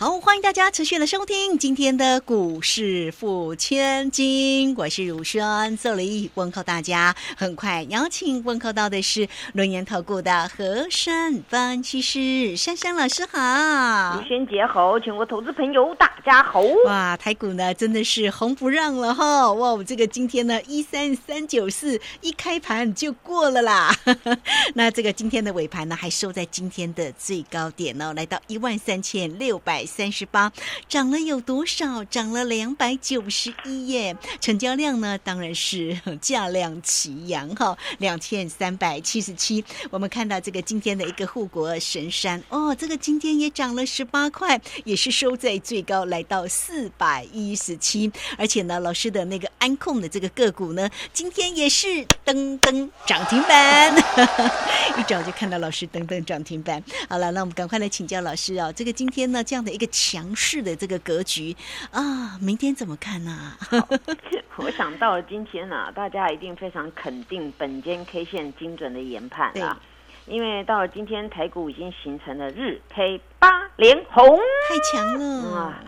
好，欢迎大家持续的收听今天的股市付千金，我是如轩，这里问候大家。很快邀请问候到的是轮研投顾的和山分析师珊珊老师好。如轩姐好，全国投资朋友大家好。哇，台股呢真的是红不让了哈！哇，我这个今天呢一三三九四一开盘就过了啦。那这个今天的尾盘呢还收在今天的最高点哦，来到一万三千六百。三十八，涨了有多少？涨了两百九十一耶！成交量呢？当然是价量齐扬哈，两千三百七十七。我们看到这个今天的一个护国神山哦，这个今天也涨了十八块，也是收在最高，来到四百一十七。而且呢，老师的那个安控的这个个股呢，今天也是噔噔涨停板，一早就看到老师噔噔涨停板。好了，那我们赶快来请教老师哦，这个今天呢这样的。个强势的这个格局啊，明天怎么看呢？我想到了今天呢，大家一定非常肯定本间 K 线精准的研判啊，因为到了今天台股已经形成了日 K 八连红，太强了啊！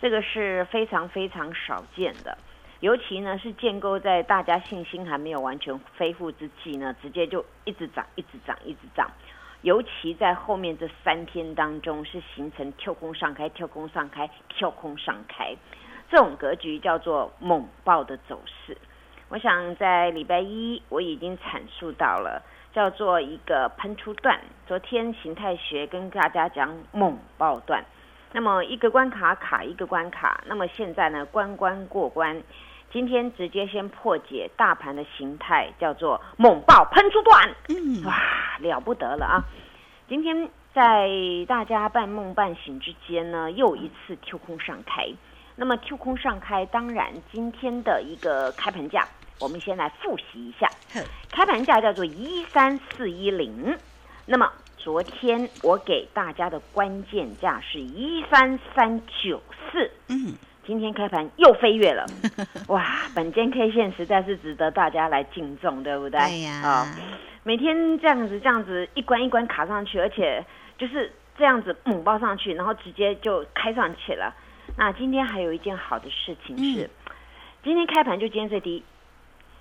这个是非常非常少见的，尤其呢是建构在大家信心还没有完全恢复之际呢，直接就一直涨，一直涨，一直涨。尤其在后面这三天当中，是形成跳空上开、跳空上开、跳空上开，这种格局叫做猛爆的走势。我想在礼拜一我已经阐述到了，叫做一个喷出段。昨天形态学跟大家讲猛爆段，那么一个关卡卡一个关卡，那么现在呢关关过关。今天直接先破解大盘的形态，叫做猛爆喷出段，哇，了不得了啊！今天在大家半梦半醒之间呢，又一次 Q 空上开。那么 Q 空上开，当然今天的一个开盘价，我们先来复习一下。开盘价叫做一三四一零。那么昨天我给大家的关键价是一三三九四。嗯。今天开盘又飞跃了，哇！本间 K 线实在是值得大家来敬重，对不对？对呀。啊，每天这样子这样子一关一关卡上去，而且就是这样子猛爆上去，然后直接就开上去了。那今天还有一件好的事情是，今天开盘就今天最低。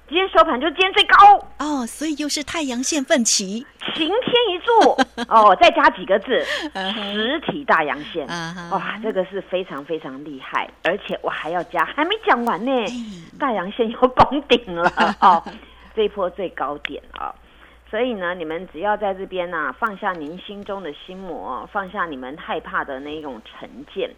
今天收盘就今天最高。哦，所以又是太阳线奋起，晴天一柱。哦，再加几个字，实体大阳线，哇，这个是非常非常厉害，而且我还要加，还没讲完呢，大阳线又攻顶了。哦，这一波最高点啊，所以呢，你们只要在这边呢放下您心中的心魔，放下你们害怕的那种成见，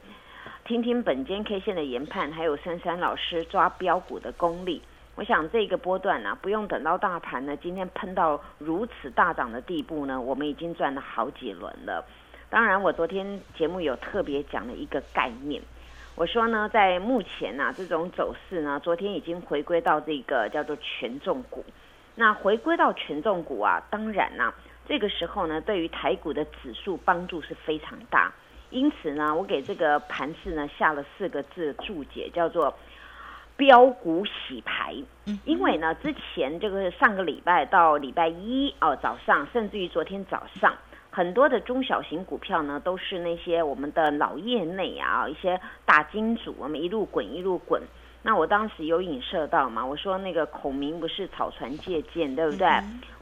听听本间 K 线的研判，还有珊珊老师抓标股的功力。我想这个波段呢，不用等到大盘呢今天喷到如此大涨的地步呢，我们已经赚了好几轮了。当然，我昨天节目有特别讲了一个概念，我说呢，在目前呢这种走势呢，昨天已经回归到这个叫做权重股。那回归到权重股啊，当然呢，这个时候呢，对于台股的指数帮助是非常大。因此呢，我给这个盘势呢下了四个字注解，叫做。标股洗牌，因为呢，之前这个上个礼拜到礼拜一哦早上，甚至于昨天早上，很多的中小型股票呢，都是那些我们的老业内啊，一些大金主，我们一路滚一路滚。那我当时有影射到嘛，我说那个孔明不是草船借箭，对不对？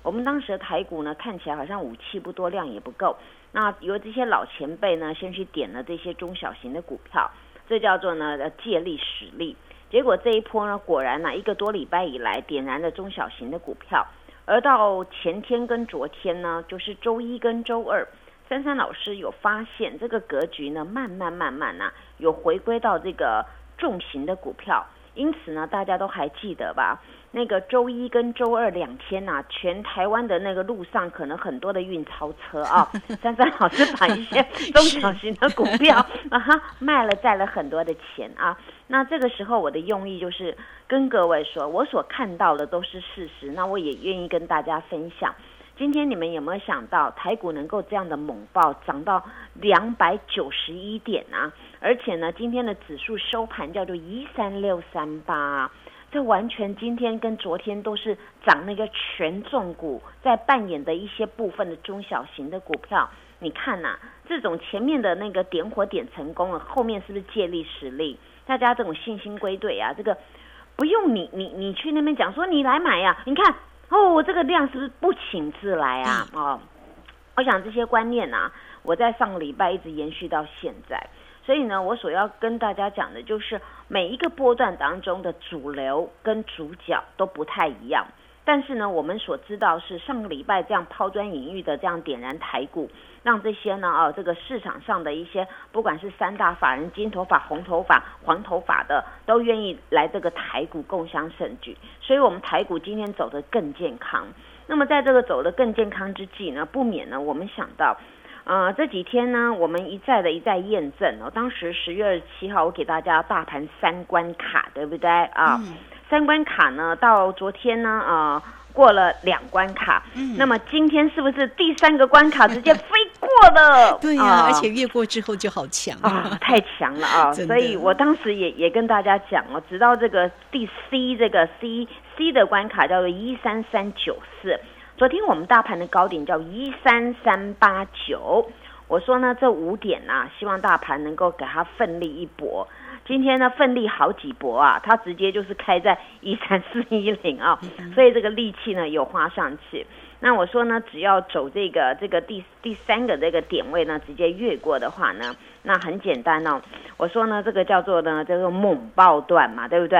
我们当时的台股呢，看起来好像武器不多，量也不够。那由这些老前辈呢，先去点了这些中小型的股票，这叫做呢借力使力。结果这一波呢，果然呢，一个多礼拜以来点燃了中小型的股票，而到前天跟昨天呢，就是周一跟周二，珊珊老师有发现这个格局呢，慢慢慢慢呢，有回归到这个重型的股票，因此呢，大家都还记得吧？那个周一跟周二两天呐，全台湾的那个路上可能很多的运钞车啊，珊珊老师把一些中小型的股票 啊哈卖了，赚了很多的钱啊。那这个时候我的用意就是跟各位说，我所看到的都是事实，那我也愿意跟大家分享。今天你们有没有想到台股能够这样的猛爆，涨到两百九十一点啊？而且呢，今天的指数收盘叫做一三六三八，这完全今天跟昨天都是涨那个权重股在扮演的一些部分的中小型的股票。你看呐，这种前面的那个点火点成功了，后面是不是借力使力？大家这种信心归队啊，这个不用你你你去那边讲说你来买呀，你看哦，这个量是不是不请自来啊？哦，我想这些观念啊，我在上个礼拜一直延续到现在，所以呢，我所要跟大家讲的就是每一个波段当中的主流跟主角都不太一样。但是呢，我们所知道是上个礼拜这样抛砖引玉的这样点燃台股，让这些呢啊这个市场上的一些不管是三大法人金头发、红头发、黄头发的，都愿意来这个台股共襄盛举，所以我们台股今天走得更健康。那么在这个走得更健康之际呢，不免呢我们想到，呃这几天呢我们一再的一再验证哦，当时十月二十七号我给大家大盘三关卡，对不对啊？三关卡呢，到昨天呢，呃，过了两关卡，嗯，那么今天是不是第三个关卡直接飞过了？对呀，而且越过之后就好强啊，太强了啊！所以我当时也也跟大家讲哦，直到这个第 C 这个 C C 的关卡叫做一三三九四，昨天我们大盘的高点叫一三三八九，我说呢，这五点呢，希望大盘能够给它奋力一搏。今天呢，奋力好几搏啊，它直接就是开在一三四一零啊，所以这个力气呢有花上去。那我说呢，只要走这个这个第第三个这个点位呢，直接越过的话呢，那很简单哦。我说呢，这个叫做呢叫做猛爆段嘛，对不对？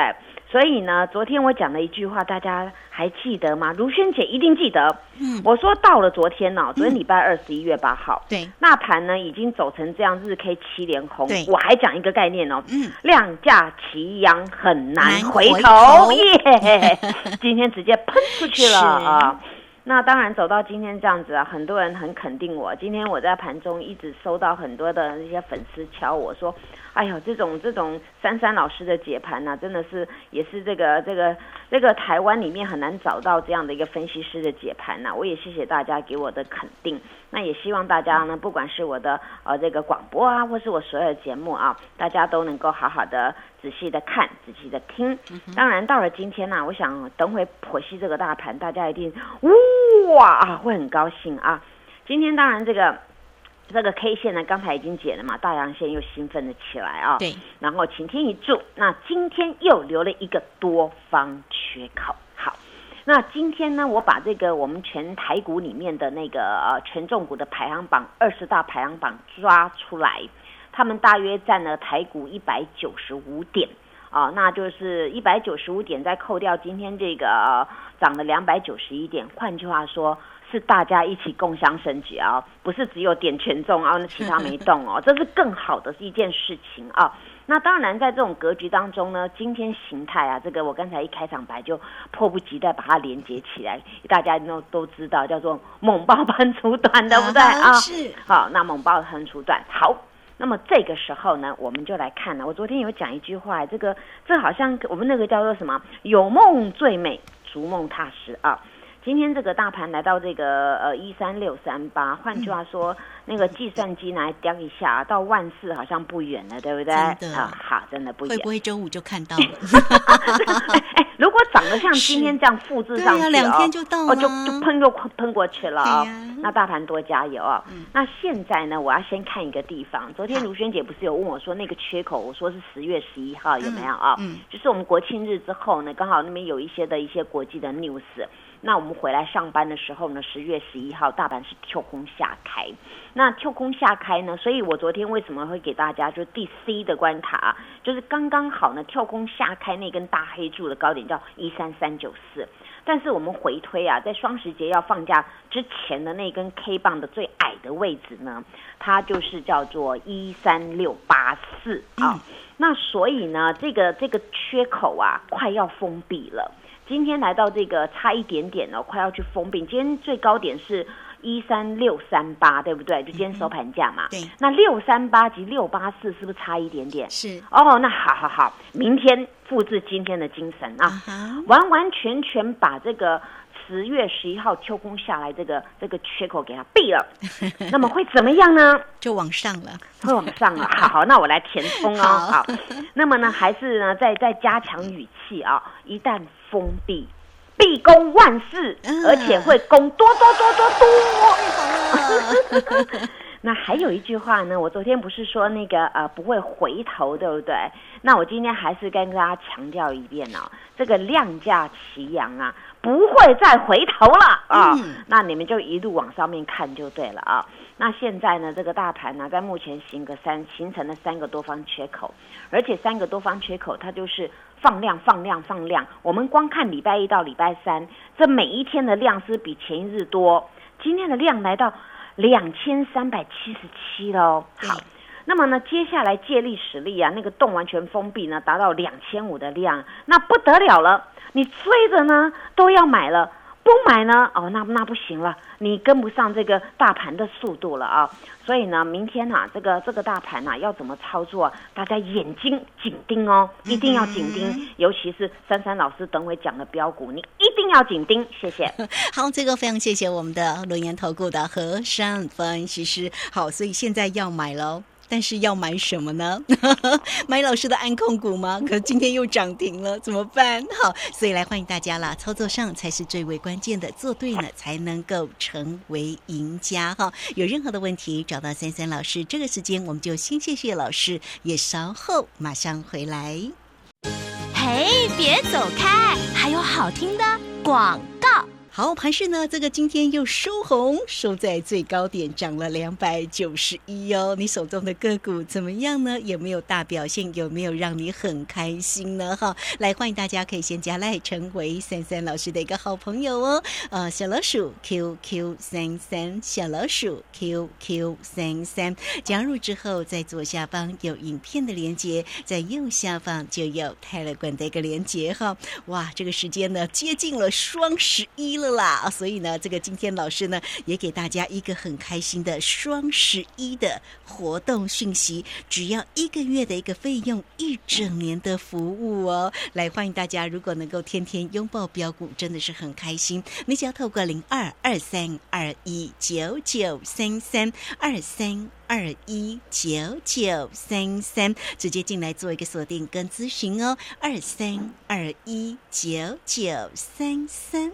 所以呢，昨天我讲了一句话，大家还记得吗？如萱姐一定记得。嗯，我说到了昨天呢，昨天礼拜二十一月八号，对，那盘呢已经走成这样，日 K 七连红。对我还讲一个概念哦，嗯，量价齐扬很难回头耶。今天直接喷出去了 啊！那当然走到今天这样子啊，很多人很肯定我。今天我在盘中一直收到很多的那些粉丝敲我说。哎呦，这种这种珊珊老师的解盘呢，真的是也是这个这个这个台湾里面很难找到这样的一个分析师的解盘呐。我也谢谢大家给我的肯定，那也希望大家呢，不管是我的呃这个广播啊，或是我所有的节目啊，大家都能够好好的仔细的看，仔细的听。当然到了今天呢，我想等会剖析这个大盘，大家一定哇啊会很高兴啊。今天当然这个。这个 K 线呢，刚才已经解了嘛，大阳线又兴奋了起来啊。对。然后晴天一柱，那今天又留了一个多方缺口。好，那今天呢，我把这个我们全台股里面的那个呃权重股的排行榜二十大排行榜抓出来，他们大约占了台股一百九十五点啊，那就是一百九十五点再扣掉今天这个涨了两百九十一点，换句话说。是大家一起共襄盛举啊，不是只有点权重啊，那其他没动哦，这是更好的一件事情啊。那当然，在这种格局当中呢，今天形态啊，这个我刚才一开场白就迫不及待把它连接起来，大家都都知道叫做猛爆喷出段，对不对啊？是。好，那猛爆喷出段，好，那么这个时候呢，我们就来看了。我昨天有讲一句话，这个这好像我们那个叫做什么？有梦最美，逐梦踏实啊。今天这个大盘来到这个呃一三六三八，换句话说，那个计算机来叼一下，到万四好像不远了，对不对？啊，好，真的不远。会不会周五就看到了？哎，如果涨得像今天这样复制上去，两天就到了，就就喷就喷过去了啊！那大盘多加油啊！那现在呢，我要先看一个地方。昨天卢萱姐不是有问我说那个缺口，我说是十月十一号有没有啊？嗯，就是我们国庆日之后呢，刚好那边有一些的一些国际的 news。那我们回来上班的时候呢，十月十一号大盘是跳空下开，那跳空下开呢，所以我昨天为什么会给大家就第 C 的关卡，就是刚刚好呢，跳空下开那根大黑柱的高点叫一三三九四，但是我们回推啊，在双十节要放假之前的那根 K 棒的最矮的位置呢，它就是叫做一三六八四啊，那所以呢，这个这个缺口啊，快要封闭了。今天来到这个差一点点哦，快要去封闭。今天最高点是一三六三八，对不对？就今天收盘价嘛。对。那六三八及六八四是不是差一点点？是。哦，那好好好，明天复制今天的精神啊，完完全全把这个十月十一号秋空下来，这个这个缺口给它闭了，那么会怎么样呢？就往上了，会往上了。好，那我来填充哦。好，那么呢，还是呢，再再加强语气啊。一旦封闭，必攻万事，而且会攻多多多多多。那还有一句话呢，我昨天不是说那个呃不会回头，对不对？那我今天还是跟大家强调一遍哦，这个量价齐扬啊，不会再回头了啊。那你们就一路往上面看就对了啊。那现在呢，这个大盘呢，在目前形个三形成了三个多方缺口，而且三个多方缺口它就是放量放量放量。我们光看礼拜一到礼拜三，这每一天的量是比前一日多，今天的量来到。两千三百七十七喽，好，那么呢，接下来借力使力啊，那个洞完全封闭呢，达到两千五的量，那不得了了，你追着呢都要买了。不买呢？哦，那那不行了，你跟不上这个大盘的速度了啊！所以呢，明天啊，这个这个大盘呐，要怎么操作？大家眼睛紧盯哦，一定要紧盯，尤其是珊珊老师等会讲的标股，你一一定要紧盯。谢谢。好，这个非常谢谢我们的轮研投顾的何山分析师。好，所以现在要买喽。但是要买什么呢？买老师的安控股吗？可今天又涨停了，怎么办？好，所以来欢迎大家啦！操作上才是最为关键的，做对了才能够成为赢家哈！有任何的问题，找到三三老师。这个时间我们就先谢谢老师，也稍后马上回来。哎，别走开，还有好听的广告。好，盘市呢？这个今天又收红，收在最高点，涨了两百九十一哦。你手中的个股怎么样呢？有没有大表现？有没有让你很开心呢？哈，来欢迎大家可以先加赖，成为三三老师的一个好朋友哦。呃，小老鼠 QQ 三三，小老鼠 QQ 三三，加入之后，在左下方有影片的连接，在右下方就有泰勒管的一个连接哈。哇，这个时间呢，接近了双十一了。啦，所以呢，这个今天老师呢也给大家一个很开心的双十一的活动讯息，只要一个月的一个费用，一整年的服务哦。来欢迎大家，如果能够天天拥抱标股，真的是很开心。你只要透过零二二三二一九九三三二三二一九九三三，直接进来做一个锁定跟咨询哦。二三二一九九三三。